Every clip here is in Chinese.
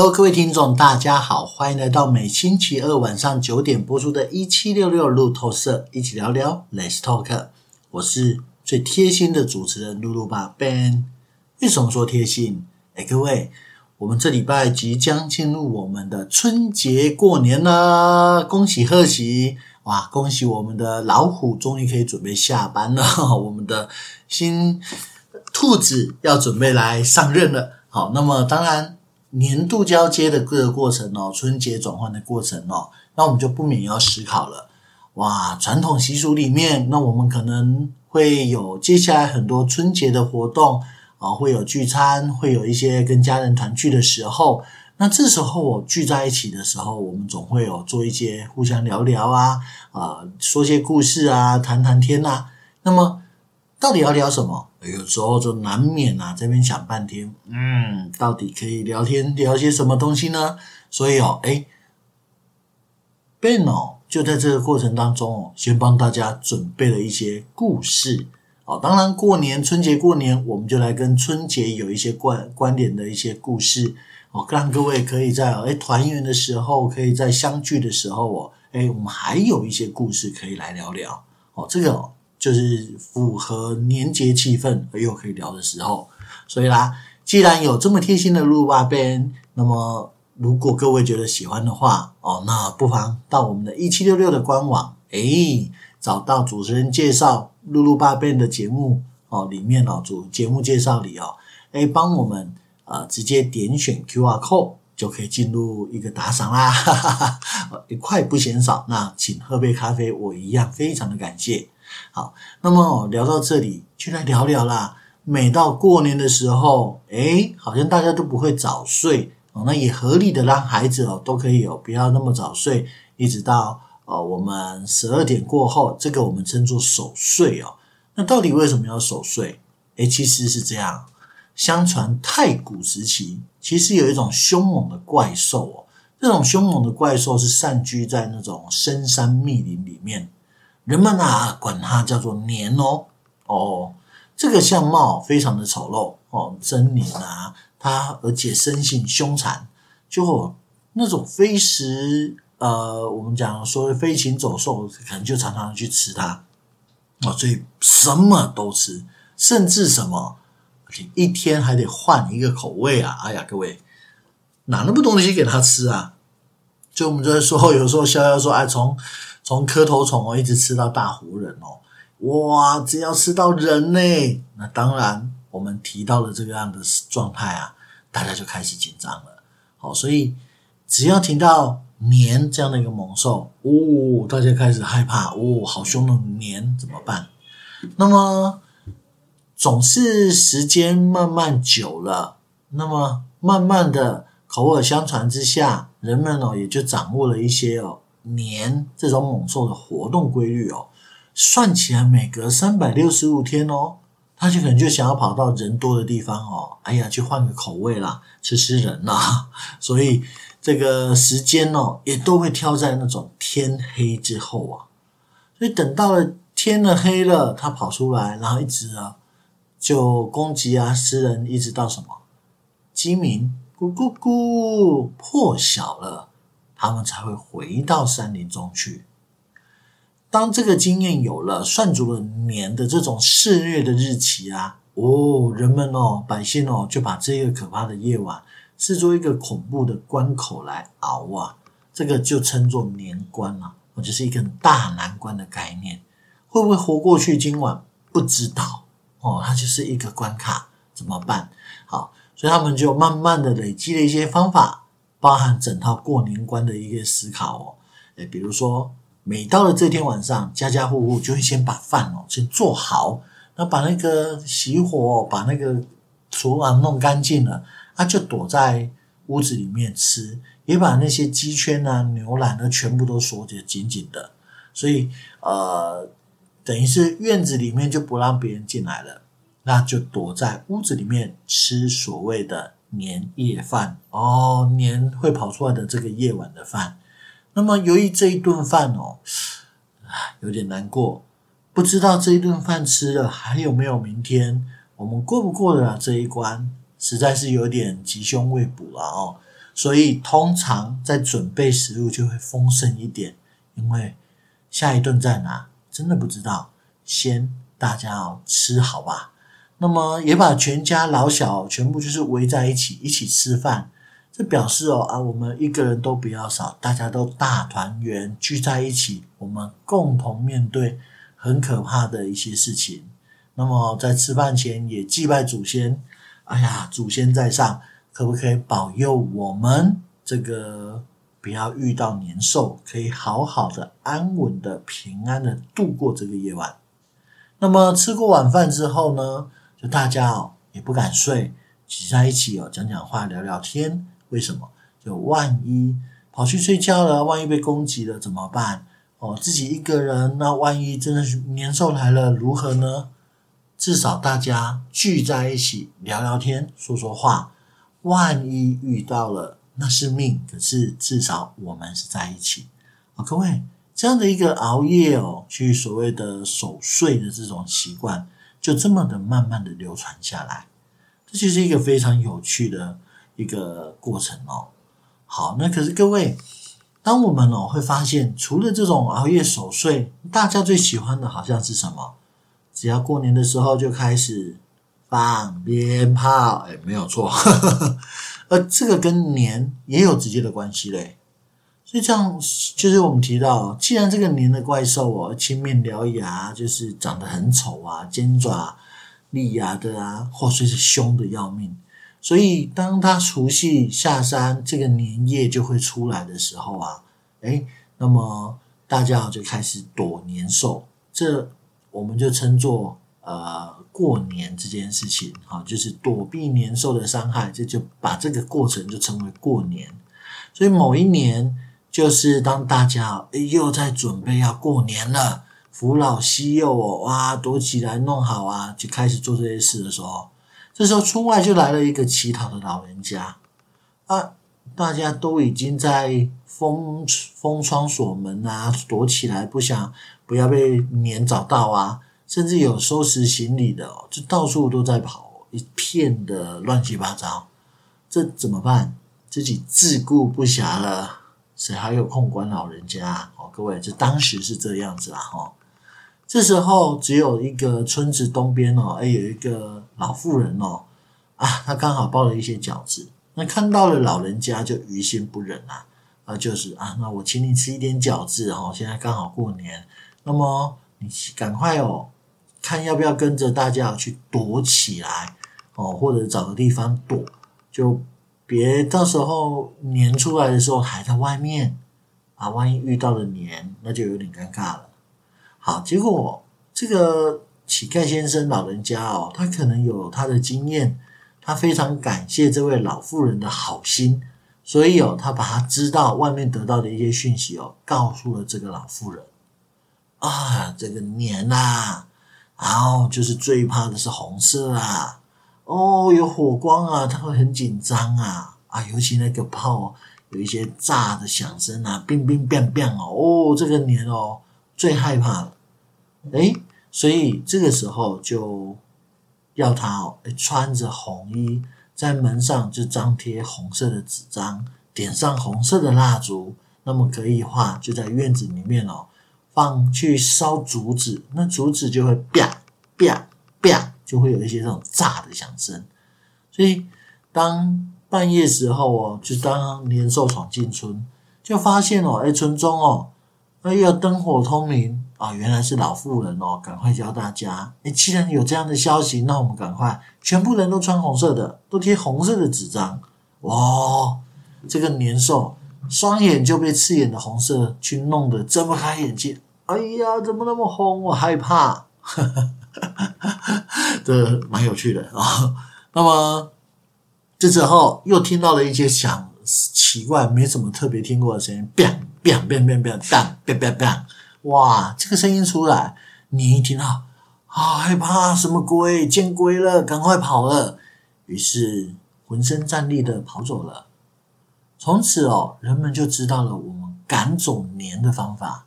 Hello，各位听众，大家好，欢迎来到每星期二晚上九点播出的《一七六六路透社》，一起聊聊，Let's Talk。我是最贴心的主持人露露爸 Ben。为什么说贴心？哎，各位，我们这礼拜即将进入我们的春节过年了，恭喜贺喜！哇，恭喜我们的老虎终于可以准备下班了，我们的新兔子要准备来上任了。好，那么当然。年度交接的各个过程哦，春节转换的过程哦，那我们就不免要思考了。哇，传统习俗里面，那我们可能会有接下来很多春节的活动啊，会有聚餐，会有一些跟家人团聚的时候。那这时候我聚在一起的时候，我们总会有做一些互相聊聊啊，啊，说些故事啊，谈谈天呐。那么到底要聊什么？有时候就难免啊，这边想半天，嗯，到底可以聊天聊些什么东西呢？所以哦，诶 Ben 哦，就在这个过程当中哦，先帮大家准备了一些故事哦。当然，过年春节过年，我们就来跟春节有一些关关联的一些故事哦，让各位可以在诶团圆的时候，可以在相聚的时候哦，诶我们还有一些故事可以来聊聊哦，这个。就是符合年节气氛而又可以聊的时候，所以啦，既然有这么贴心的露爸 Ben，那么如果各位觉得喜欢的话哦，那不妨到我们的一七六六的官网，诶，找到主持人介绍露露爸 Ben 的节目哦，里面哦，主节目介绍里哦，诶，帮我们啊、直接点选 QR code 就可以进入一个打赏啦，哈哈哈，一块不嫌少，那请喝杯咖啡，我一样非常的感谢。好，那么聊到这里，就来聊聊啦。每到过年的时候，诶，好像大家都不会早睡哦，那也合理的让孩子哦都可以有不要那么早睡，一直到呃我们十二点过后，这个我们称作守岁哦。那到底为什么要守岁？诶，其实是这样，相传太古时期，其实有一种凶猛的怪兽哦，这种凶猛的怪兽是散居在那种深山密林里面。人们啊，管它叫做年哦哦，这个相貌非常的丑陋哦，狰獰啊，它而且生性凶残，就那种飞食呃，我们讲说飞禽走兽，可能就常常去吃它哦，所以什么都吃，甚至什么一天还得换一个口味啊！哎呀，各位哪那么多东西给它吃啊？就我们就说，有时候逍遥说，哎，从从磕头虫哦，一直吃到大活人哦，哇！只要吃到人呢，那当然我们提到了这个样的状态啊，大家就开始紧张了。好，所以只要听到年这样的一个猛兽，哦，大家开始害怕，哦，好凶的年怎么办？那么总是时间慢慢久了，那么慢慢的口耳相传之下，人们哦也就掌握了一些哦。年这种猛兽的活动规律哦，算起来每隔三百六十五天哦，它就可能就想要跑到人多的地方哦，哎呀，去换个口味啦，吃吃人啦，所以这个时间哦，也都会挑在那种天黑之后啊，所以等到了天了黑了，它跑出来，然后一直啊就攻击啊吃人，一直到什么鸡鸣咕咕咕破晓了。他们才会回到山林中去。当这个经验有了，算足了年的这种肆虐的日期啊，哦，人们哦，百姓哦，就把这个可怕的夜晚视作一个恐怖的关口来熬啊。这个就称作年关了，或者是一个大难关的概念。会不会活过去今晚？不知道哦，它就是一个关卡，怎么办？好，所以他们就慢慢的累积了一些方法。包含整套过年关的一个思考哦，诶，比如说，每到了这天晚上，家家户户就会先把饭哦先做好，那把那个熄火，把那个厨房弄干净了，他就躲在屋子里面吃，也把那些鸡圈啊、牛栏呢全部都锁得紧紧的，所以呃，等于是院子里面就不让别人进来了，那就躲在屋子里面吃所谓的。年夜饭。哦，年会跑出来的这个夜晚的饭，那么由于这一顿饭哦，啊，有点难过，不知道这一顿饭吃了还有没有明天，我们过不过得了这一关，实在是有点吉凶未卜了哦。所以通常在准备食物就会丰盛一点，因为下一顿在哪，真的不知道。先大家要吃好吧，那么也把全家老小全部就是围在一起一起吃饭，这表示哦啊，我们一个人都不要少，大家都大团圆聚在一起，我们共同面对很可怕的一些事情。那么在吃饭前也祭拜祖先，哎呀，祖先在上，可不可以保佑我们这个不要遇到年兽，可以好好的、安稳的、平安的度过这个夜晚？那么吃过晚饭之后呢，就大家哦也不敢睡，挤在一起哦讲讲话、聊聊天。为什么？就万一跑去睡觉了，万一被攻击了怎么办？哦，自己一个人，那万一真的是年兽来了，如何呢？至少大家聚在一起聊聊天、说说话。万一遇到了，那是命。可是至少我们是在一起。啊，各位，这样的一个熬夜哦，去所谓的守岁的这种习惯，就这么的慢慢的流传下来。这就是一个非常有趣的一个过程哦。好，那可是各位，当我们哦会发现，除了这种熬夜守岁，大家最喜欢的好像是什么？只要过年的时候就开始放鞭炮，哎，没有错，而这个跟年也有直接的关系嘞。所以这样就是我们提到，既然这个年的怪兽哦，青面獠牙，就是长得很丑啊，尖爪利牙的啊，或者是凶的要命。所以当他除夕下山，这个年夜就会出来的时候啊，哎，那么大家就开始躲年兽。这我们就称作呃过年这件事情，哈，就是躲避年兽的伤害，这就把这个过程就称为过年。所以某一年，就是当大家又在准备要过年了，扶老携幼哦，哇，躲起来弄好啊，就开始做这些事的时候，这时候村外就来了一个乞讨的老人家啊，大家都已经在封封窗锁门啊，躲起来，不想。不要被年找到啊！甚至有收拾行李的哦，就到处都在跑，一片的乱七八糟。这怎么办？自己自顾不暇了，谁还有空管老人家？哦，各位，这当时是这样子啊！哈，这时候只有一个村子东边哦，哎，有一个老妇人哦，啊，她刚好包了一些饺子，那看到了老人家就于心不忍啊，啊，就是啊，那我请你吃一点饺子哦，现在刚好过年。那么你赶快哦，看要不要跟着大家去躲起来哦，或者找个地方躲，就别到时候年出来的时候还在外面啊，万一遇到了年，那就有点尴尬了。好，结果这个乞丐先生老人家哦，他可能有他的经验，他非常感谢这位老妇人的好心，所以哦，他把他知道外面得到的一些讯息哦，告诉了这个老妇人。啊，这个年呐、啊，然后就是最怕的是红色啊，哦，有火光啊，他会很紧张啊，啊，尤其那个炮有一些炸的响声啊，乒乒变变哦，哦，这个年哦最害怕了，诶，所以这个时候就要他哦，穿着红衣，在门上就张贴红色的纸张，点上红色的蜡烛，那么可以的话，就在院子里面哦。放去烧竹子，那竹子就会啪啪啪，就会有一些这种炸的响声。所以当半夜时候哦，就当年兽闯进村，就发现哦，哎，村中哦，哎呀，灯火通明啊，原来是老妇人哦，赶快教大家，哎，既然有这样的消息，那我们赶快全部人都穿红色的，都贴红色的纸张。哇，这个年兽。双眼就被刺眼的红色去弄得睁不开眼睛，哎呀，怎么那么红？我害怕，哈哈哈这蛮有趣的啊、那么这时候又听到了一些响奇怪、没什么特别听过的声音，biang biang bang bang bang bang bang bang，哇，这个声音出来，你一听到啊，害怕，什么鬼？见鬼了，赶快跑了。于是浑身战栗的跑走了。从此哦，人们就知道了我们赶走年的方法。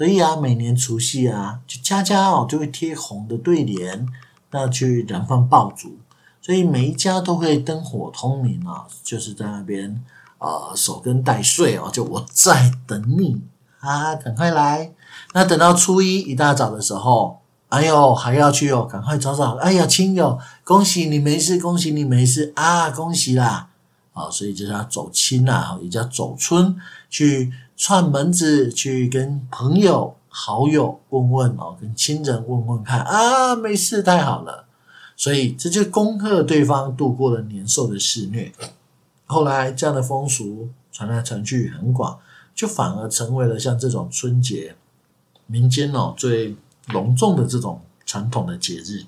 所以啊，每年除夕啊，就家家哦就会贴红的对联，那去燃放爆竹。所以每一家都会灯火通明啊，就是在那边呃守更待岁哦，就我在等你啊，赶快来。那等到初一一大早的时候，哎呦还要去哦，赶快找找。哎呀亲友，恭喜你没事，恭喜你没事啊，恭喜啦！啊、所以就叫走亲啊，也叫走春，去串门子，去跟朋友。好友问问哦，跟亲人问问看啊，没事，太好了。所以这就恭贺对方度过了年兽的肆虐。后来这样的风俗传来传去很广，就反而成为了像这种春节民间哦最隆重的这种传统的节日。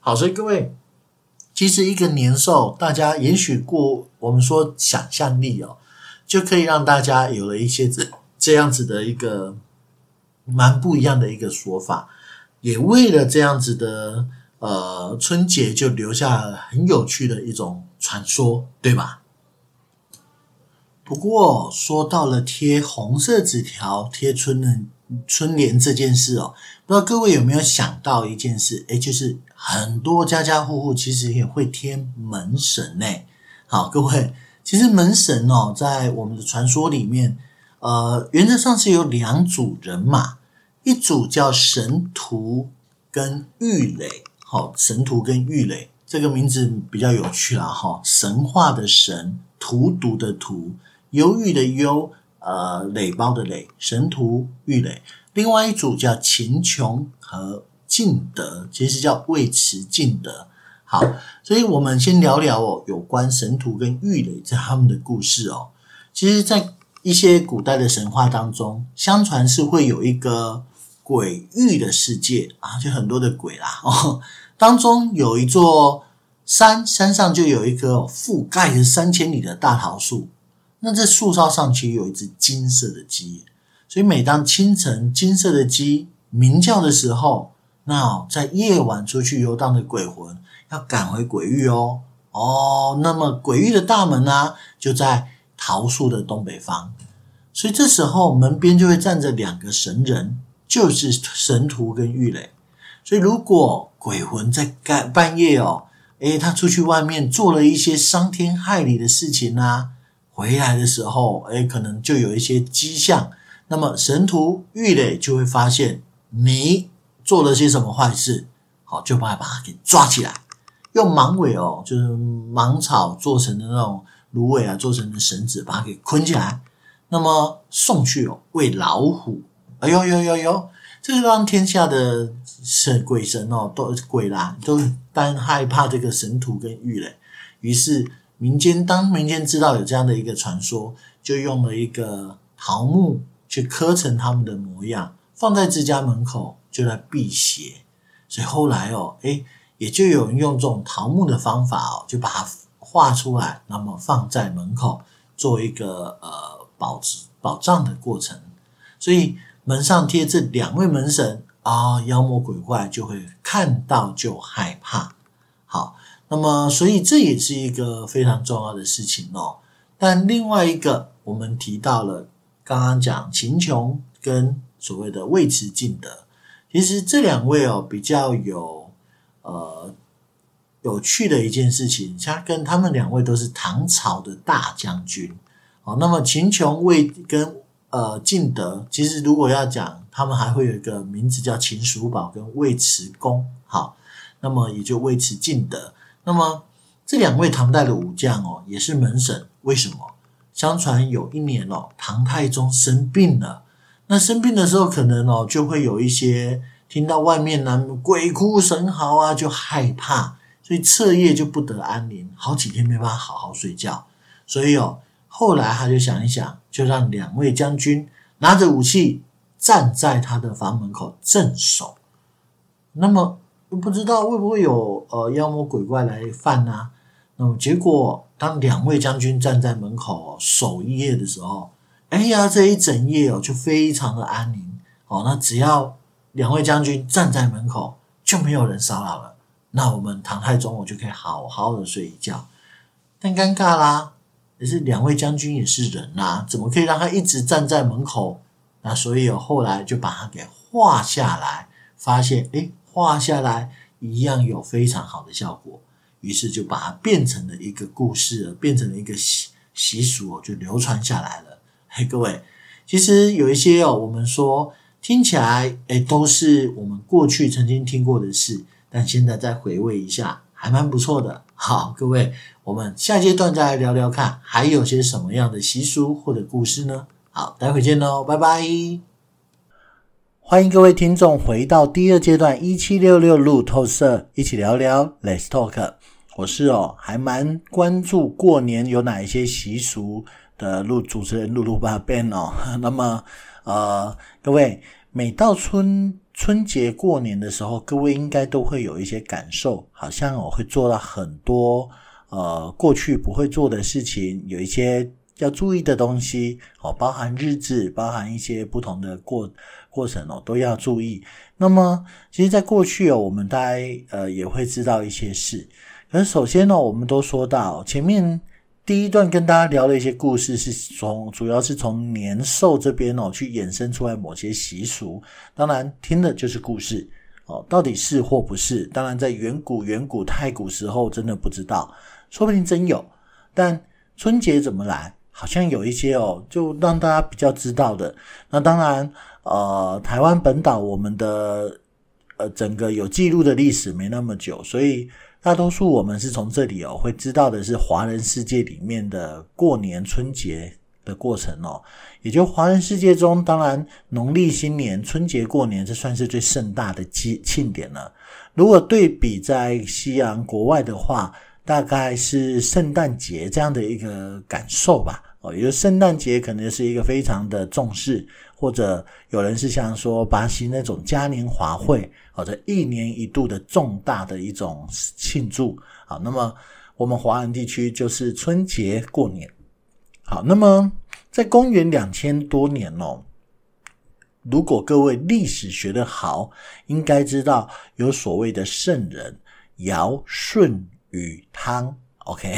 好，所以各位，其实一个年兽，大家也许过我们说想象力哦，就可以让大家有了一些这这样子的一个。蛮不一样的一个说法，也为了这样子的呃春节，就留下了很有趣的一种传说，对吧？不过说到了贴红色纸条、贴春的春联这件事哦，不知道各位有没有想到一件事？诶，就是很多家家户户其实也会贴门神呢。好，各位，其实门神哦，在我们的传说里面。呃，原则上是有两组人马，一组叫神荼跟郁垒。好，神荼跟郁垒这个名字比较有趣啦，哈，神话的神，荼毒的荼，忧郁的忧，呃，垒包的垒，神荼郁垒。另外一组叫秦琼和敬德，其实叫尉迟敬德。好，所以我们先聊聊哦，有关神荼跟郁垒这他们的故事哦。其实，在一些古代的神话当中，相传是会有一个鬼域的世界啊，就很多的鬼啦。哦，当中有一座山，山上就有一棵覆盖着三千里的大桃树。那这树梢上其实有一只金色的鸡，所以每当清晨金色的鸡鸣叫的时候，那在夜晚出去游荡的鬼魂要赶回鬼域哦。哦，那么鬼域的大门呢，就在。桃树的东北方，所以这时候门边就会站着两个神人，就是神徒跟郁垒。所以如果鬼魂在干半夜哦，诶，他出去外面做了一些伤天害理的事情啊，回来的时候，诶，可能就有一些迹象。那么神徒、郁垒就会发现你做了些什么坏事，好，就把他把他给抓起来，用芒苇哦，就是芒草做成的那种。芦苇啊，做成的绳子，把它给捆起来，那么送去哦，喂老虎。哎呦呦呦呦，这个让天下的神鬼神哦，都鬼啦，都单害怕这个神荼跟玉垒。于是民间当民间知道有这样的一个传说，就用了一个桃木去刻成他们的模样，放在自家门口，就来辟邪。所以后来哦，诶，也就有人用这种桃木的方法哦，就把它。画出来，那么放在门口做一个呃保持保障的过程，所以门上贴这两位门神啊，妖魔鬼怪就会看到就害怕。好，那么所以这也是一个非常重要的事情哦。但另外一个，我们提到了刚刚讲秦琼跟所谓的尉迟敬德，其实这两位哦比较有呃。有趣的一件事情，他跟他们两位都是唐朝的大将军。哦，那么秦琼、尉跟呃敬德，其实如果要讲，他们还会有一个名字叫秦叔宝跟尉迟恭。好，那么也就尉迟敬德。那么这两位唐代的武将哦，也是门神。为什么？相传有一年哦，唐太宗生病了。那生病的时候，可能哦就会有一些听到外面呢鬼哭神嚎啊，就害怕。所以彻夜就不得安宁，好几天没办法好好睡觉。所以哦，后来他就想一想，就让两位将军拿着武器站在他的房门口镇守。那么不知道会不会有呃妖魔鬼怪来犯呢、那么结果当两位将军站在门口守一夜的时候，哎呀，这一整夜哦就非常的安宁哦。那只要两位将军站在门口，就没有人骚扰了。那我们唐太宗我就可以好好的睡一觉，但尴尬啦，也是两位将军也是人呐、啊，怎么可以让他一直站在门口？那所以后来就把他给画下来，发现诶，画下来一样有非常好的效果，于是就把它变成了一个故事，变成了一个习习俗就流传下来了。嘿，各位，其实有一些哦，我们说听起来诶都是我们过去曾经听过的事，但现在再回味一下，还蛮不错的。好，各位，我们下阶段再来聊聊看，还有些什么样的习俗或者故事呢？好，待会见喽，拜拜。欢迎各位听众回到第二阶段一七六六路透社，一起聊聊 Let's Talk。我是哦，还蛮关注过年有哪一些习俗的路主持人露露爸 Ben 哦。那么呃，各位每到春春节过年的时候，各位应该都会有一些感受，好像我、会做到很多呃过去不会做的事情，有一些。要注意的东西哦，包含日子，包含一些不同的过过程哦，都要注意。那么，其实，在过去哦，我们大概呃也会知道一些事。可是，首先呢，我们都说到前面第一段跟大家聊的一些故事，是从主要是从年兽这边哦去衍生出来某些习俗。当然，听的就是故事哦，到底是或不是？当然，在远古远古太古时候，真的不知道，说不定真有。但春节怎么来？好像有一些哦，就让大家比较知道的。那当然，呃，台湾本岛我们的呃整个有记录的历史没那么久，所以大多数我们是从这里哦会知道的是华人世界里面的过年春节的过程哦。也就华人世界中，当然农历新年春节过年这算是最盛大的庆庆典了。如果对比在西洋国外的话，大概是圣诞节这样的一个感受吧，哦，也就圣诞节可能是一个非常的重视，或者有人是像说巴西那种嘉年华会，或者一年一度的重大的一种庆祝。好，那么我们华人地区就是春节过年。好，那么在公元两千多年哦，如果各位历史学得好，应该知道有所谓的圣人尧舜。禹汤，OK，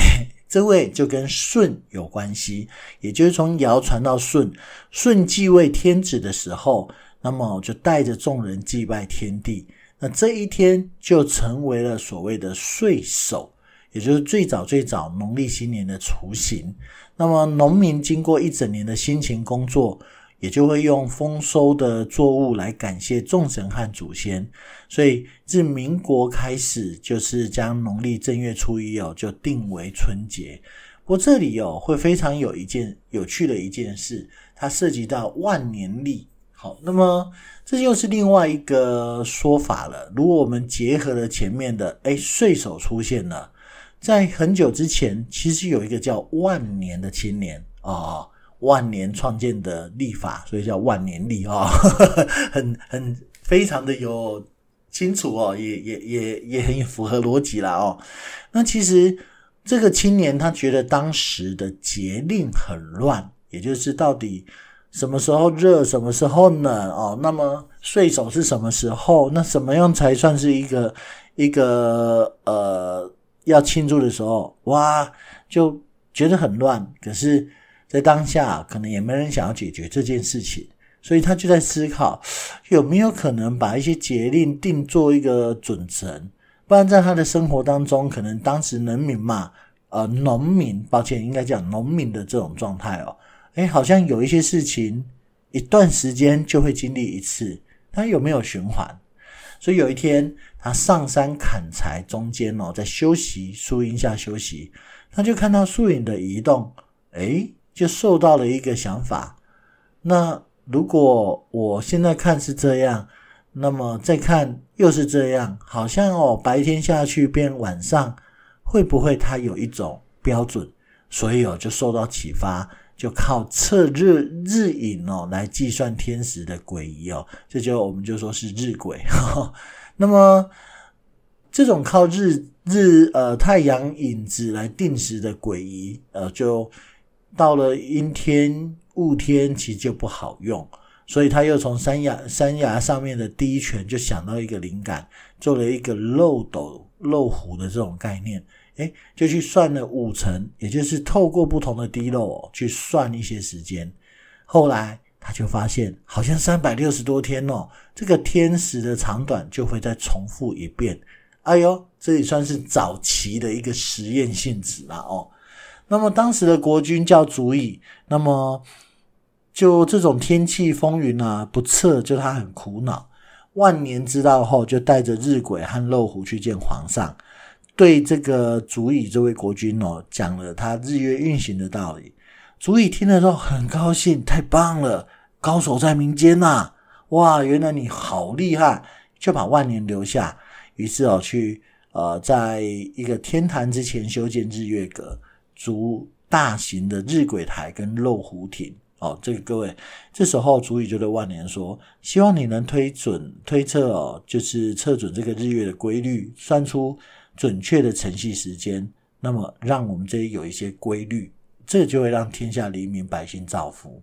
这位就跟舜有关系，也就是从尧传到舜，舜继位天子的时候，那么就带着众人祭拜天地，那这一天就成为了所谓的岁首，也就是最早最早农历新年的雏形。那么农民经过一整年的辛勤工作。也就会用丰收的作物来感谢众神和祖先，所以自民国开始，就是将农历正月初一哦，就定为春节。不过这里哦，会非常有一件有趣的一件事，它涉及到万年历。好，那么这又是另外一个说法了。如果我们结合了前面的，诶，岁首出现了，在很久之前，其实有一个叫万年的青年啊。哦万年创建的历法，所以叫万年历啊，很很非常的有清楚哦，也也也也很符合逻辑啦哦。那其实这个青年他觉得当时的节令很乱，也就是到底什么时候热，什么时候冷哦？那么岁首是什么时候？那什么样才算是一个一个呃要庆祝的时候？哇，就觉得很乱。可是。在当下，可能也没人想要解决这件事情，所以他就在思考有没有可能把一些节令定做一个准则，不然在他的生活当中，可能当时人民嘛，呃，农民，抱歉，应该讲农民的这种状态哦，诶，好像有一些事情一段时间就会经历一次，他有没有循环？所以有一天他上山砍柴，中间哦，在休息树荫下休息，他就看到树影的移动，诶。就受到了一个想法，那如果我现在看是这样，那么再看又是这样，好像哦，白天下去变晚上，会不会它有一种标准？所以哦，就受到启发，就靠测日日影哦来计算天时的轨移哦，这就我们就说是日晷。那么这种靠日日呃太阳影子来定时的轨移，呃就。到了阴天、雾天，其实就不好用，所以他又从山崖山崖上面的第一拳就想到一个灵感，做了一个漏斗漏壶的这种概念，诶，就去算了五层，也就是透过不同的滴漏去算一些时间。后来他就发现，好像三百六十多天哦，这个天时的长短就会再重复一遍。哎呦，这也算是早期的一个实验性质了哦。那么当时的国君叫祖乙，那么就这种天气风云啊不测，就他很苦恼。万年知道后，就带着日晷和漏壶去见皇上，对这个祖乙这位国君哦，讲了他日月运行的道理。祖乙听了之后很高兴，太棒了，高手在民间呐、啊！哇，原来你好厉害，就把万年留下。于是哦，去呃，在一个天坛之前修建日月阁，足大型的日晷台跟漏壶亭。哦，这个各位，这时候祖乙就对万年说：“希望你能推准推测哦，就是测准这个日月的规律，算出准确的晨曦时间，那么让我们这里有一些规律，这就会让天下黎民百姓造福。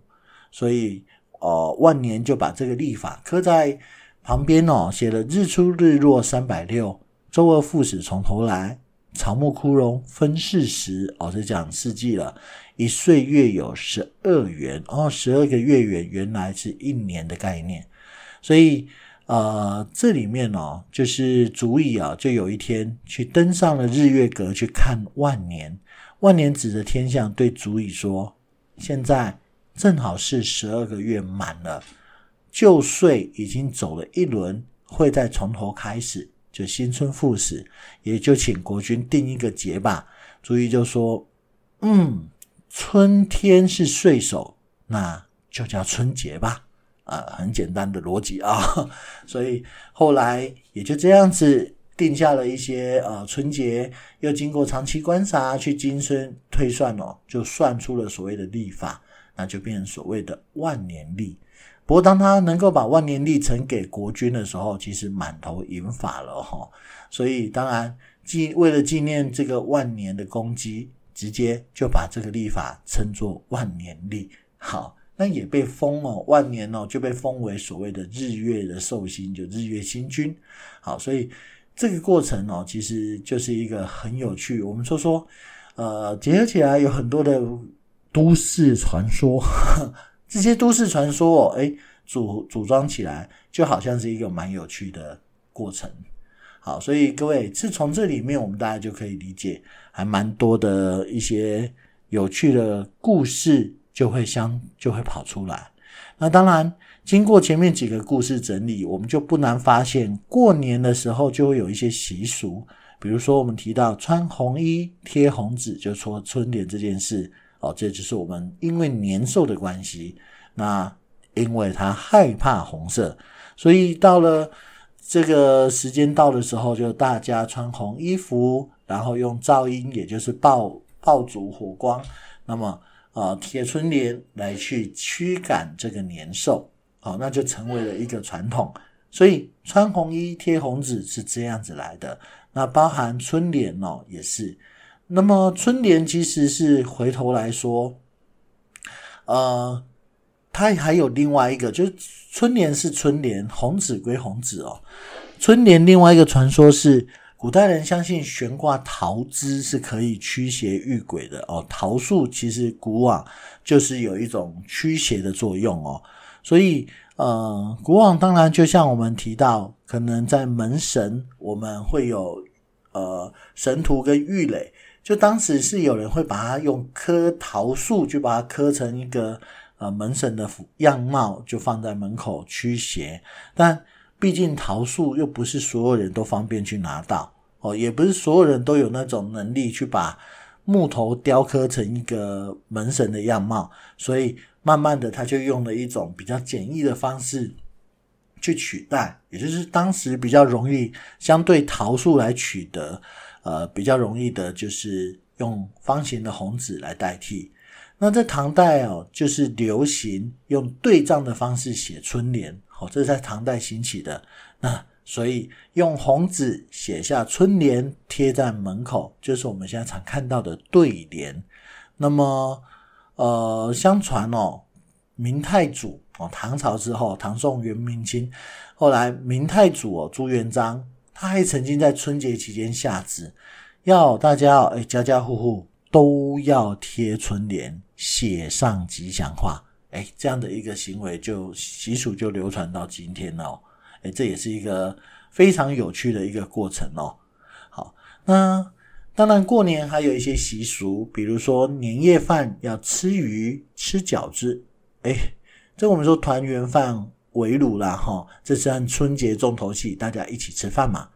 所以，呃，万年就把这个历法刻在旁边哦，写了日出日落三百六，周而复始从头来，草木枯荣分四时哦，这讲四季了。”一岁月有十二圆，哦，十二个月圆原来是一年的概念，所以呃，这里面哦，就是祖乙啊，就有一天去登上了日月阁去看万年，万年指着天象对祖乙说：“现在正好是十二个月满了，旧岁已经走了一轮，会再从头开始，就新春复始，也就请国君定一个节吧。”注意就说：“嗯。”春天是岁首，那就叫春节吧。啊，很简单的逻辑啊。所以后来也就这样子定下了一些呃春节，又经过长期观察去精深推算哦，就算出了所谓的历法，那就变成所谓的万年历。不过当他能够把万年历呈给国君的时候，其实满头银发了哈。所以当然纪为了纪念这个万年的功绩。直接就把这个历法称作万年历，好，那也被封哦，万年哦就被封为所谓的日月的寿星，就日月星君，好，所以这个过程哦，其实就是一个很有趣。我们说说，呃，结合起来有很多的都市传说，呵这些都市传说哦，诶，组组装起来就好像是一个蛮有趣的过程。好，所以各位是从这里面，我们大家就可以理解，还蛮多的一些有趣的故事就会相就会跑出来。那当然，经过前面几个故事整理，我们就不难发现，过年的时候就会有一些习俗，比如说我们提到穿红衣、贴红纸，就说春联这件事哦，这就是我们因为年兽的关系，那因为他害怕红色，所以到了。这个时间到的时候，就大家穿红衣服，然后用噪音，也就是爆爆竹火光，那么呃贴春联来去驱赶这个年兽，好，那就成为了一个传统。所以穿红衣贴红纸是这样子来的。那包含春联哦，也是。那么春联其实是回头来说，呃。它还有另外一个，就是春联是春联，红纸归红纸哦。春联另外一个传说是，古代人相信悬挂桃枝是可以驱邪御鬼的哦。桃树其实古往就是有一种驱邪的作用哦。所以呃，古往当然就像我们提到，可能在门神我们会有呃神荼跟郁垒，就当时是有人会把它用棵桃树就把它刻成一个。呃，门神的样貌就放在门口驱邪，但毕竟桃树又不是所有人都方便去拿到哦，也不是所有人都有那种能力去把木头雕刻成一个门神的样貌，所以慢慢的他就用了一种比较简易的方式去取代，也就是当时比较容易相对桃树来取得，呃，比较容易的就是用方形的红纸来代替。那在唐代哦，就是流行用对仗的方式写春联，好，这是在唐代兴起的。那所以用红纸写下春联，贴在门口，就是我们现在常看到的对联。那么，呃，相传哦，明太祖哦，唐朝之后，唐宋元明清，后来明太祖哦，朱元璋，他还曾经在春节期间下旨，要大家，哎，家家户户。都要贴春联，写上吉祥话，哎，这样的一个行为就习俗就流传到今天了，哎，这也是一个非常有趣的一个过程哦。好，那当然，过年还有一些习俗，比如说年夜饭要吃鱼、吃饺子。哎，这我们说团圆饭围炉啦，哈，这是按春节重头戏，大家一起吃饭嘛。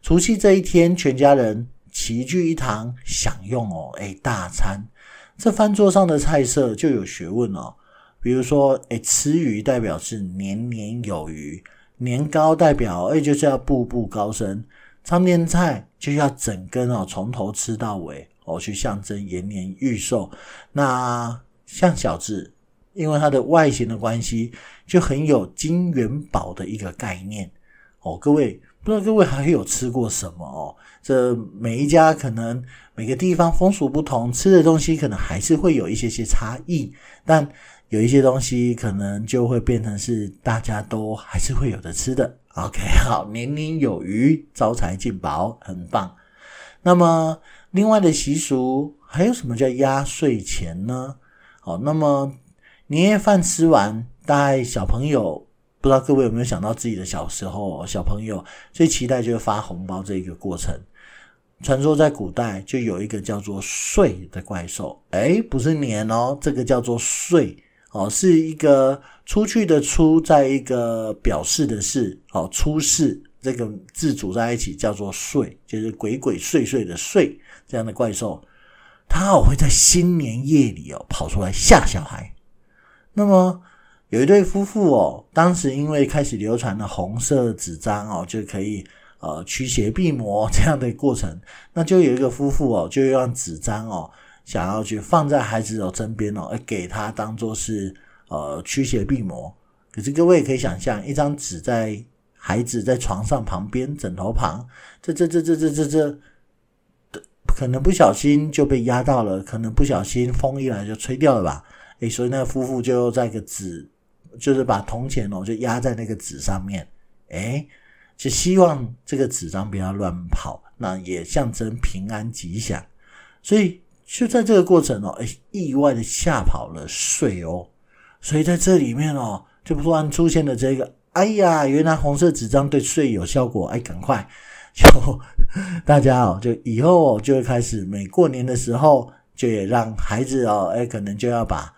除夕这一天，全家人齐聚一堂，享用哦，哎，大餐。这饭桌上的菜色就有学问哦，比如说，哎，吃鱼代表是年年有余，年糕代表哎就是要步步高升。长年菜就要整根哦，从头吃到尾哦，去象征延年益寿。那像饺子，因为它的外形的关系，就很有金元宝的一个概念哦。各位不知道各位还有吃过什么哦？这每一家可能每个地方风俗不同，吃的东西可能还是会有一些些差异，但有一些东西可能就会变成是大家都还是会有的吃的。OK，好，年年有余，招财进宝，很棒。那么，另外的习俗还有什么叫压岁钱呢？好，那么年夜饭吃完，大概小朋友不知道各位有没有想到自己的小时候，小朋友最期待就是发红包这一个过程。传说在古代就有一个叫做岁的怪兽，诶，不是年哦，这个叫做岁。哦，是一个出去的出，在一个表示的是，哦，出世这个字组在一起叫做岁，就是鬼鬼祟祟的祟这样的怪兽，它会在新年夜里哦跑出来吓小孩。那么有一对夫妇哦，当时因为开始流传了红色纸张哦，就可以呃驱邪避魔这样的过程，那就有一个夫妇哦，就用纸张哦。想要去放在孩子的身边哦，而给他当做是呃驱邪避魔。可是各位可以想象，一张纸在孩子在床上旁边枕头旁，这这这这这这这，可能不小心就被压到了，可能不小心风一来就吹掉了吧？诶，所以那个夫妇就在个纸，就是把铜钱哦就压在那个纸上面，诶，就希望这个纸张不要乱跑，那也象征平安吉祥，所以。就在这个过程哦，哎，意外的吓跑了税哦，所以在这里面哦，就突然出现了这个，哎呀，原来红色纸张对税有效果，哎，赶快。就 大家哦，就以后就会开始每过年的时候，就也让孩子哦，哎，可能就要把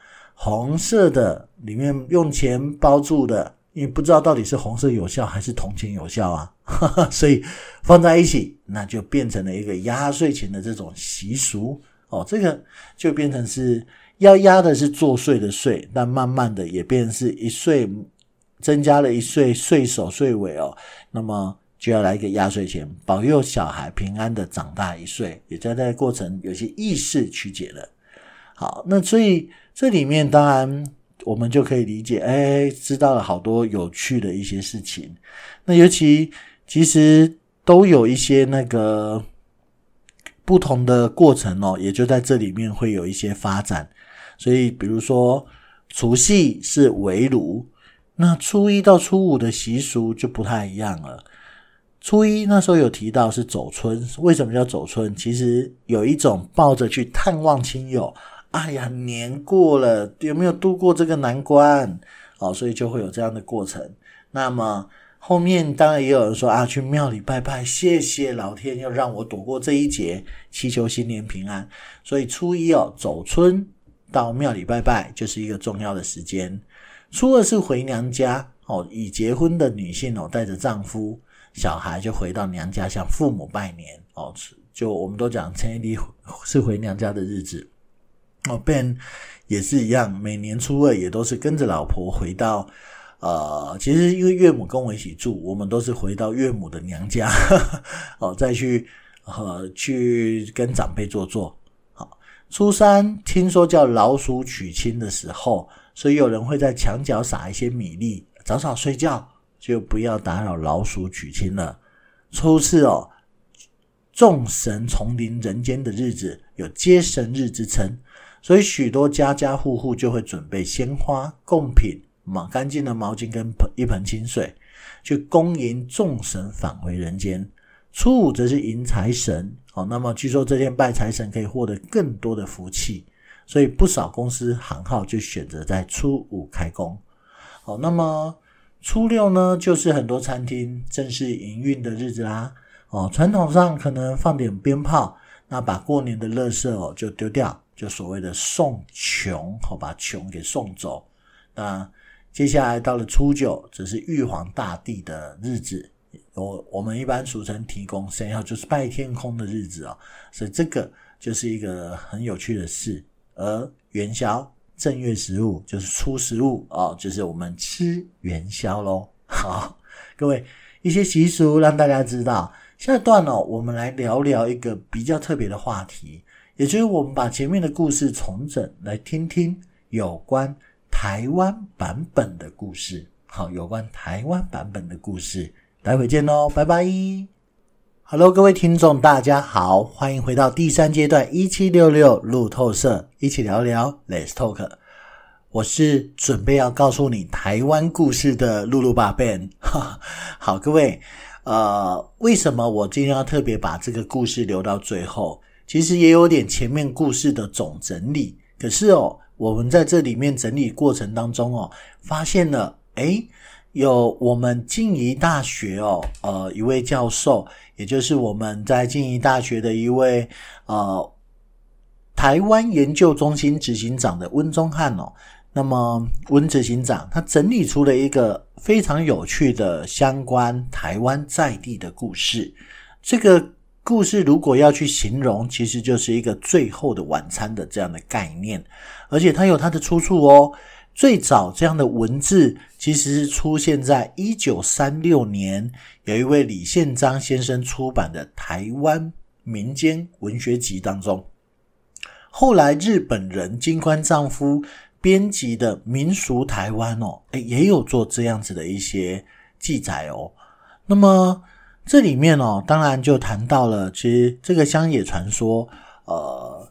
红色的里面用钱包住的，因为不知道到底是红色有效还是铜钱有效啊，所以放在一起，那就变成了一个压岁钱的这种习俗。哦，这个就变成是要压的是作岁的岁，但慢慢的也变成是一岁增加了一岁岁首岁尾哦，那么就要来一个压岁钱，保佑小孩平安的长大一岁，也在这个过程有些意识曲解了。好，那所以这里面当然我们就可以理解，哎，知道了好多有趣的一些事情。那尤其其实都有一些那个。不同的过程哦，也就在这里面会有一些发展。所以，比如说除夕是围炉，那初一到初五的习俗就不太一样了。初一那时候有提到是走春，为什么叫走春？其实有一种抱着去探望亲友，哎呀，年过了有没有度过这个难关？哦，所以就会有这样的过程。那么。后面当然也有人说啊，去庙里拜拜，谢谢老天又让我躲过这一劫，祈求新年平安。所以初一哦，走春到庙里拜拜就是一个重要的时间。初二是回娘家哦，已结婚的女性哦，带着丈夫、小孩就回到娘家向父母拜年哦。就我们都讲，初一是回娘家的日子哦，Ben 也是一样，每年初二也都是跟着老婆回到。呃，其实因为岳母跟我一起住，我们都是回到岳母的娘家，哦，再去呃去跟长辈坐坐。好，初三听说叫老鼠娶亲的时候，所以有人会在墙角撒一些米粒，早早睡觉就不要打扰老鼠娶亲了。初四哦，众神重临人间的日子，有接神日之称，所以许多家家户户就会准备鲜花、贡品。嘛，干净的毛巾跟盆一盆清水，去恭迎众神返回人间。初五则是迎财神，哦，那么据说这天拜财神可以获得更多的福气，所以不少公司行号就选择在初五开工。好，那么初六呢，就是很多餐厅正式营运的日子啦。哦，传统上可能放点鞭炮，那把过年的垃圾哦就丢掉，就所谓的送穷，好把穷给送走。那接下来到了初九，这是玉皇大帝的日子，我我们一般俗称提公生肖，就是拜天空的日子哦。所以这个就是一个很有趣的事。而元宵正月十五就是初十五哦，就是我们吃元宵喽。好，各位一些习俗让大家知道。下段哦，我们来聊聊一个比较特别的话题，也就是我们把前面的故事重整，来听听有关台湾版本的故事。好，有关台湾版本的故事，待会见喽，拜拜。Hello，各位听众，大家好，欢迎回到第三阶段一七六六路透社，一起聊聊 Let's Talk。我是准备要告诉你台湾故事的露露爸 Ben。好，各位。呃，为什么我今天要特别把这个故事留到最后？其实也有点前面故事的总整理。可是哦，我们在这里面整理过程当中哦，发现了，诶，有我们静宜大学哦，呃，一位教授，也就是我们在静宜大学的一位呃台湾研究中心执行长的温宗翰哦。那么温执行长他整理出了一个非常有趣的相关台湾在地的故事。这个故事如果要去形容，其实就是一个最后的晚餐的这样的概念，而且它有它的出处哦。最早这样的文字其实是出现在一九三六年，有一位李宪章先生出版的《台湾民间文学集》当中。后来日本人金宽丈夫。编辑的民俗台湾哦，诶，也有做这样子的一些记载哦。那么这里面哦，当然就谈到了，其实这个乡野传说，呃，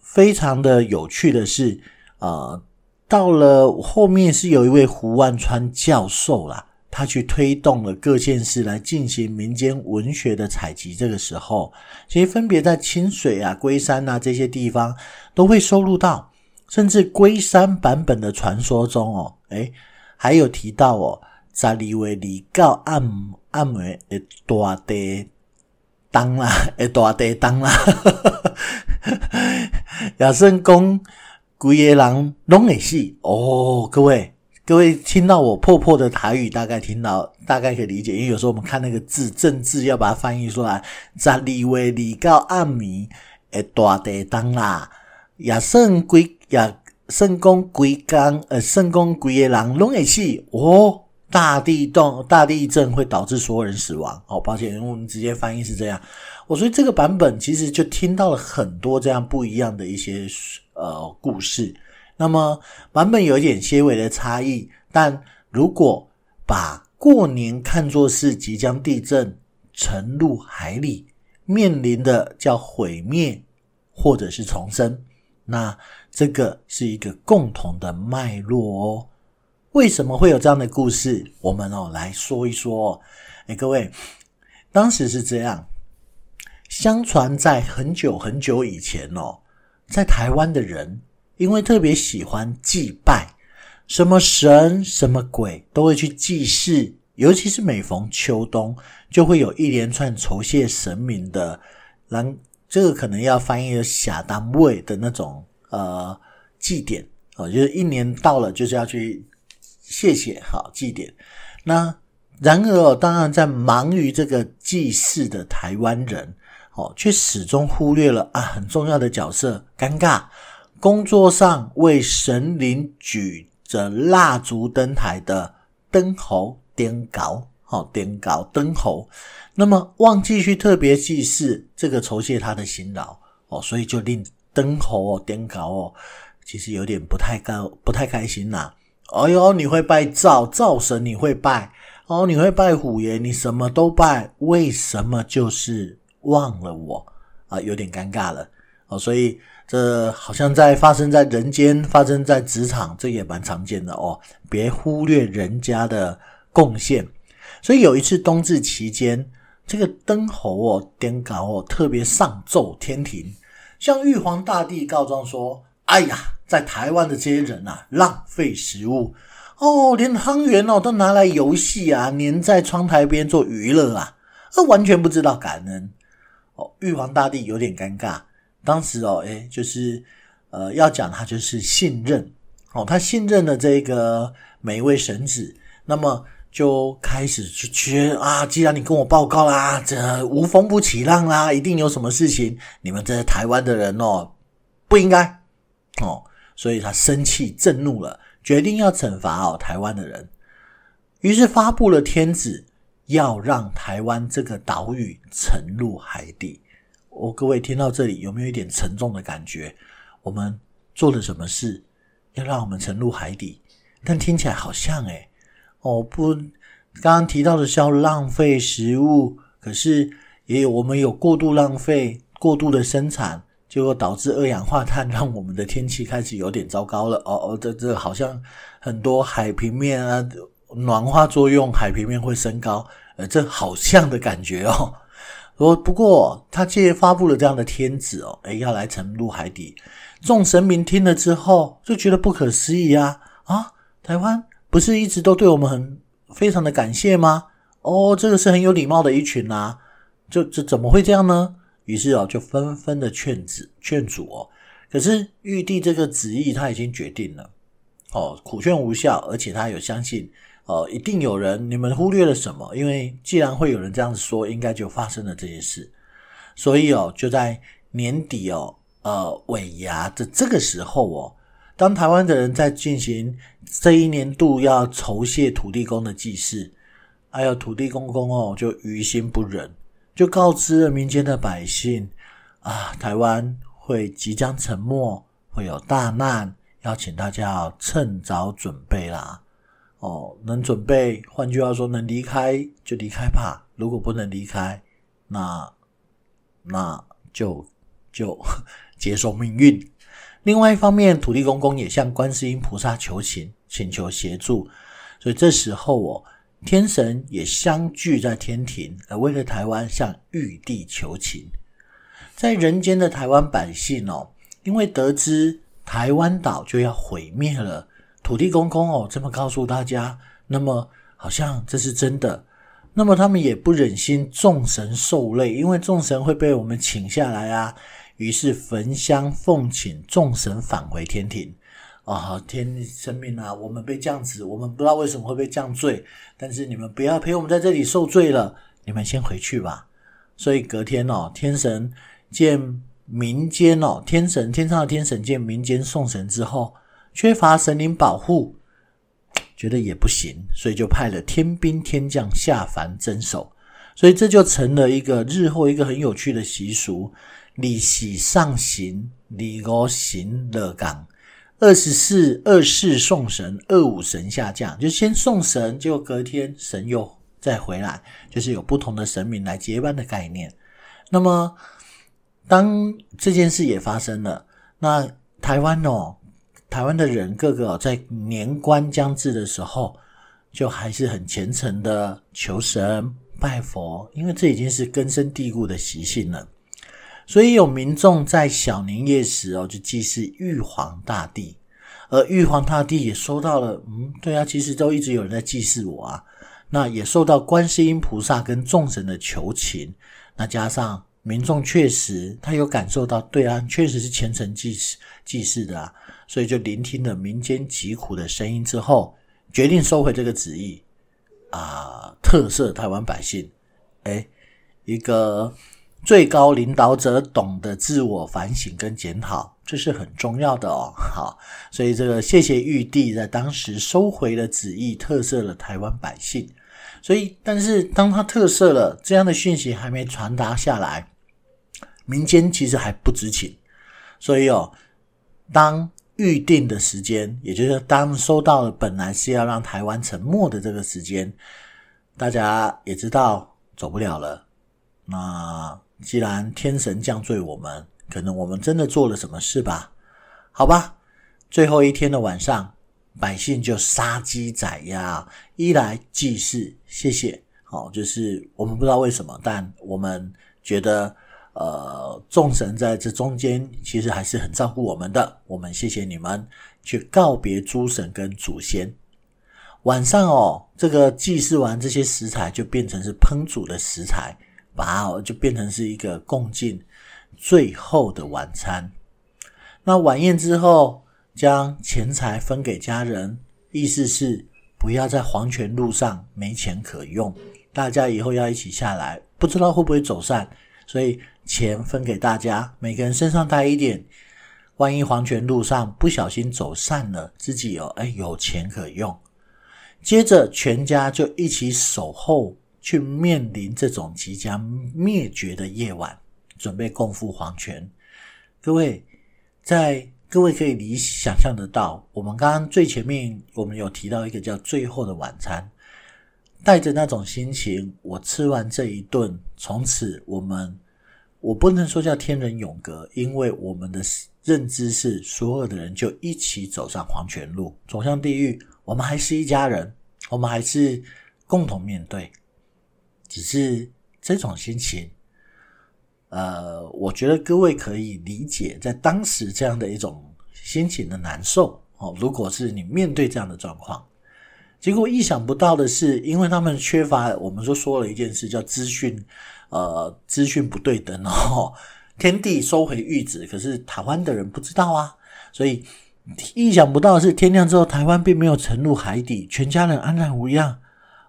非常的有趣的是，呃，到了后面是有一位胡万川教授啦，他去推动了各县市来进行民间文学的采集。这个时候，其实分别在清水啊、龟山啊这些地方都会收录到。甚至龟山版本的传说中哦，诶，还有提到哦，在里为里告暗暗为诶大地当啦，诶大地当啦，也算讲规个人拢会死哦。各位各位听到我破破的台语，大概听到大概可以理解，因为有时候我们看那个字正字要把它翻译出来，在里为里告暗暝诶大地当啦，也算归。呀，圣公归刚，呃，圣公归耶狼龙也戏哦，大地动，大地震会导致所有人死亡。哦，抱歉，我们直接翻译是这样。我所以这个版本其实就听到了很多这样不一样的一些呃故事。那么版本有一点些微的差异，但如果把过年看作是即将地震沉入海里，面临的叫毁灭或者是重生，那。这个是一个共同的脉络哦。为什么会有这样的故事？我们哦来说一说。哎，各位，当时是这样。相传在很久很久以前哦，在台湾的人因为特别喜欢祭拜，什么神什么鬼都会去祭祀，尤其是每逢秋冬，就会有一连串酬谢神明的，然这个可能要翻译的下单位的那种。呃，祭典哦，就是一年到了就是要去谢谢好祭典。那然而哦，当然在忙于这个祭祀的台湾人哦，却始终忽略了啊很重要的角色，尴尬。工作上为神灵举着蜡烛登台的灯猴点搞好点搞灯猴，那么忘记去特别祭祀这个酬谢他的辛劳哦，所以就令。灯猴哦，点搞哦，其实有点不太高，不太开心呐、啊。哎呦，你会拜灶灶神，你会拜哦，你会拜虎爷，你什么都拜，为什么就是忘了我啊？有点尴尬了哦。所以这好像在发生在人间，发生在职场，这也蛮常见的哦。别忽略人家的贡献。所以有一次冬至期间，这个灯猴哦，点搞哦，特别上奏天庭。向玉皇大帝告状说：“哎呀，在台湾的这些人啊，浪费食物。哦，连汤圆哦都拿来游戏啊，粘在窗台边做娱乐啊，而完全不知道感恩。哦，玉皇大帝有点尴尬。当时哦，诶，就是呃，要讲他就是信任。哦，他信任了这个每一位神子，那么就开始去觉得啊，既然你跟我报告啦，这无风不起浪啦，一定有什么事情，你们这些台湾的人哦，不应该。哦，所以他生气震怒了，决定要惩罚哦台湾的人，于是发布了天旨，要让台湾这个岛屿沉入海底。哦，各位听到这里有没有一点沉重的感觉？我们做了什么事，要让我们沉入海底？但听起来好像诶，哦不，刚刚提到的是要浪费食物，可是也有我们有过度浪费、过度的生产，结果导致二氧化碳，让我们的天气开始有点糟糕了。哦哦，这这好像很多海平面啊，暖化作用，海平面会升高，呃，这好像的感觉哦。不 不过，他借发布了这样的天子哦，诶，要来沉入海底。众神明听了之后就觉得不可思议啊啊！台湾不是一直都对我们很非常的感谢吗？哦，这个是很有礼貌的一群啊，就这怎么会这样呢？于是哦，就纷纷的劝止劝阻哦。可是玉帝这个旨意他已经决定了哦，苦劝无效，而且他有相信。哦，一定有人，你们忽略了什么？因为既然会有人这样子说，应该就发生了这些事。所以哦，就在年底哦，呃，尾牙的这个时候哦，当台湾的人在进行这一年度要酬谢土地公的祭祀，还有土地公公哦，就于心不忍，就告知了民间的百姓啊，台湾会即将沉没，会有大难，要请大家趁早准备啦。哦，能准备，换句话说，能离开就离开吧。如果不能离开，那那就就 接受命运。另外一方面，土地公公也向观世音菩萨求情，请求协助。所以这时候哦，天神也相聚在天庭，而为了台湾向玉帝求情。在人间的台湾百姓哦，因为得知台湾岛就要毁灭了。土地公公哦，这么告诉大家，那么好像这是真的。那么他们也不忍心众神受累，因为众神会被我们请下来啊。于是焚香奉请众神返回天庭。啊、哦，天神明啊，我们被降职，我们不知道为什么会被降罪，但是你们不要陪我们在这里受罪了，你们先回去吧。所以隔天哦，天神见民间哦，天神天上的天神见民间送神之后。缺乏神灵保护，觉得也不行，所以就派了天兵天将下凡镇守，所以这就成了一个日后一个很有趣的习俗：二四上行，二五行乐港，二十四二四送神，二五神下降，就先送神，结果隔天神又再回来，就是有不同的神明来接班的概念。那么，当这件事也发生了，那台湾哦。台湾的人个个在年关将至的时候，就还是很虔诚的求神拜佛，因为这已经是根深蒂固的习性了。所以有民众在小年夜时哦，就祭祀玉皇大帝，而玉皇大帝也收到了，嗯，对啊，其实都一直有人在祭祀我啊。那也受到观世音菩萨跟众神的求情，那加上民众确实他有感受到，对啊，确实是虔诚祭祀祭祀的啊。所以就聆听了民间疾苦的声音之后，决定收回这个旨意啊，特赦台湾百姓。诶，一个最高领导者懂得自我反省跟检讨，这是很重要的哦。好，所以这个谢谢玉帝在当时收回了旨意，特赦了台湾百姓。所以，但是当他特赦了，这样的讯息还没传达下来，民间其实还不知情。所以哦，当预定的时间，也就是当收到了本来是要让台湾沉没的这个时间，大家也知道走不了了。那既然天神降罪我们，可能我们真的做了什么事吧？好吧，最后一天的晚上，百姓就杀鸡宰鸭，一来祭祀，谢谢。好，就是我们不知道为什么，但我们觉得。呃，众神在这中间其实还是很照顾我们的，我们谢谢你们，去告别诸神跟祖先。晚上哦，这个祭祀完这些食材就变成是烹煮的食材把哦就变成是一个共进最后的晚餐。那晚宴之后，将钱财分给家人，意思是不要在黄泉路上没钱可用。大家以后要一起下来，不知道会不会走散，所以钱分给大家，每个人身上带一点。万一黄泉路上不小心走散了，自己有哎有钱可用。接着全家就一起守候，去面临这种即将灭绝的夜晚，准备共赴黄泉。各位，在各位可以理想象得到，我们刚刚最前面我们有提到一个叫“最后的晚餐”。带着那种心情，我吃完这一顿，从此我们，我不能说叫天人永隔，因为我们的认知是所有的人就一起走上黄泉路，走向地狱，我们还是一家人，我们还是共同面对，只是这种心情，呃，我觉得各位可以理解，在当时这样的一种心情的难受哦。如果是你面对这样的状况。结果意想不到的是，因为他们缺乏，我们就说了一件事，叫资讯，呃，资讯不对等哦。天帝收回玉旨，可是台湾的人不知道啊，所以意想不到的是，天亮之后，台湾并没有沉入海底，全家人安然无恙。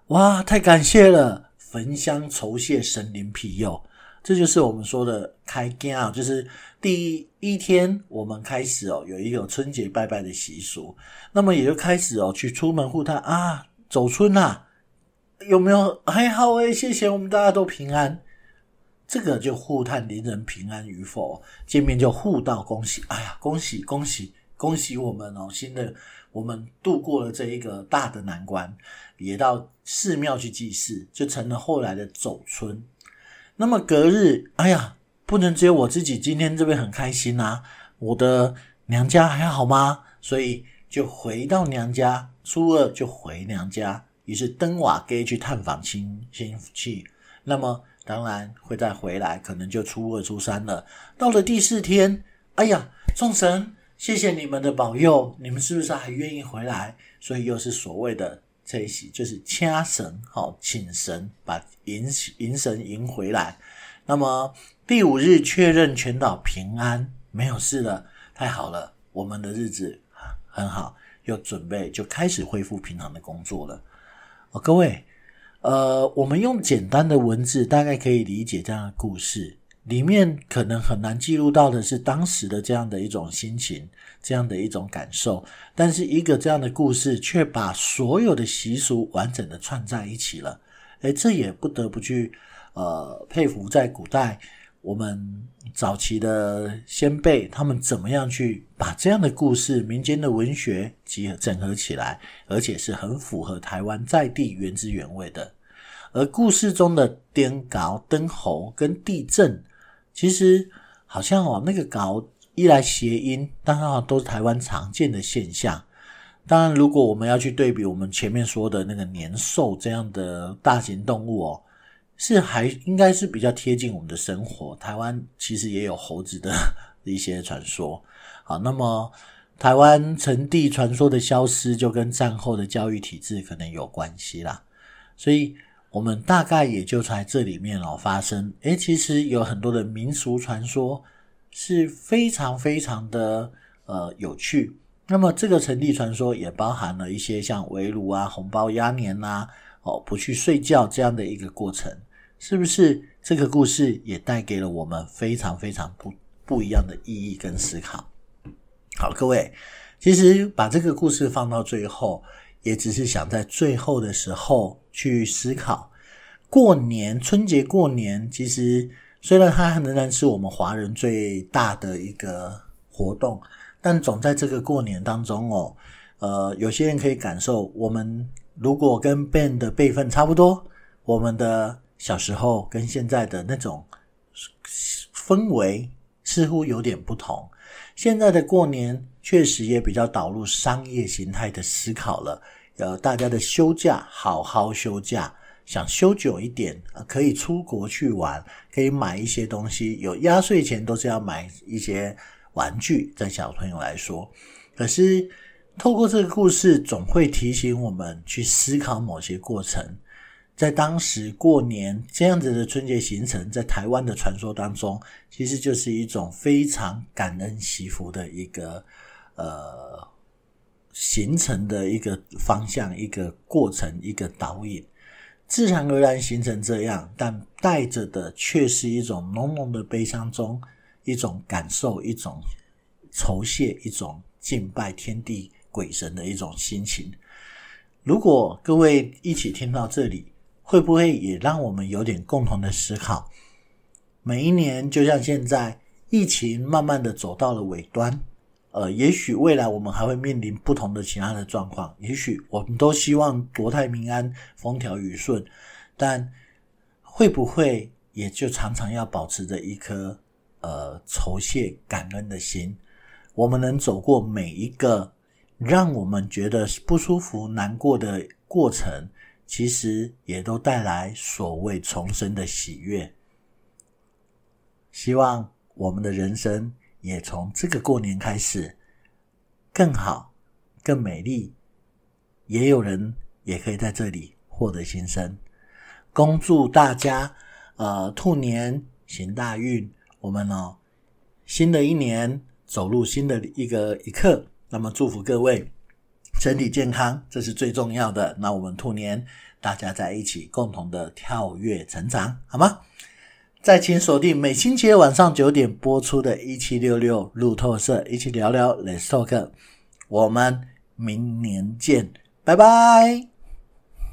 哇，太感谢了！焚香酬谢神灵庇佑。这就是我们说的开工啊，就是第一天我们开始哦，有一个春节拜拜的习俗，那么也就开始哦，去出门护探啊，走春啊，有没有？还好诶，谢谢我们大家都平安。这个就互探邻人平安与否，见面就互道恭喜，哎呀，恭喜恭喜恭喜我们哦，新的我们度过了这一个大的难关，也到寺庙去祭祀，就成了后来的走春。那么隔日，哎呀，不能只有我自己今天这边很开心啊！我的娘家还好吗？所以就回到娘家，初二就回娘家，于是登瓦街去探访亲亲戚。那么当然会再回来，可能就初二、初三了。到了第四天，哎呀，众神，谢谢你们的保佑，你们是不是还愿意回来？所以又是所谓的。这一席就是掐神，好，请神把迎迎神迎回来。那么第五日确认全岛平安，没有事了，太好了，我们的日子很好，又准备就开始恢复平常的工作了。哦，各位，呃，我们用简单的文字大概可以理解这样的故事。里面可能很难记录到的是当时的这样的一种心情，这样的一种感受，但是一个这样的故事却把所有的习俗完整的串在一起了。诶，这也不得不去呃佩服，在古代我们早期的先辈，他们怎么样去把这样的故事、民间的文学集合整合起来，而且是很符合台湾在地原汁原味的。而故事中的颠高、灯猴跟地震。其实好像哦，那个搞一来谐音，当然都是台湾常见的现象。当然，如果我们要去对比我们前面说的那个年兽这样的大型动物哦，是还应该是比较贴近我们的生活。台湾其实也有猴子的 一些传说。好，那么台湾成帝传说的消失，就跟战后的教育体制可能有关系啦。所以。我们大概也就在这里面哦发生，诶，其实有很多的民俗传说是非常非常的呃有趣。那么这个成立传说也包含了一些像围炉啊、红包压年呐、啊、哦不去睡觉这样的一个过程，是不是？这个故事也带给了我们非常非常不不一样的意义跟思考。好，各位，其实把这个故事放到最后。也只是想在最后的时候去思考，过年春节过年，其实虽然它仍然是我们华人最大的一个活动，但总在这个过年当中哦，呃，有些人可以感受，我们如果跟 Ben 的辈分差不多，我们的小时候跟现在的那种氛围似乎有点不同。现在的过年。确实也比较导入商业形态的思考了，呃，大家的休假好好休假，想休久一点，可以出国去玩，可以买一些东西，有压岁钱都是要买一些玩具，在小朋友来说。可是透过这个故事，总会提醒我们去思考某些过程，在当时过年这样子的春节行程，在台湾的传说当中，其实就是一种非常感恩祈福的一个呃形成的一个方向、一个过程、一个导引，自然而然形成这样，但带着的却是一种浓浓的悲伤中一种感受、一种酬谢、一种敬拜天地鬼神的一种心情。如果各位一起听到这里，会不会也让我们有点共同的思考？每一年，就像现在，疫情慢慢的走到了尾端，呃，也许未来我们还会面临不同的其他的状况，也许我们都希望国泰民安、风调雨顺，但会不会也就常常要保持着一颗呃酬谢感恩的心？我们能走过每一个让我们觉得不舒服、难过的过程。其实也都带来所谓重生的喜悦。希望我们的人生也从这个过年开始更好、更美丽。也有人也可以在这里获得新生。恭祝大家，呃，兔年行大运。我们呢，新的一年走入新的一个一刻。那么祝福各位。身体健康，这是最重要的。那我们兔年大家在一起共同的跳跃成长，好吗？再请锁定每星期二晚上九点播出的一七六六路透社，一起聊聊 Let's Talk。我们明年见，拜拜。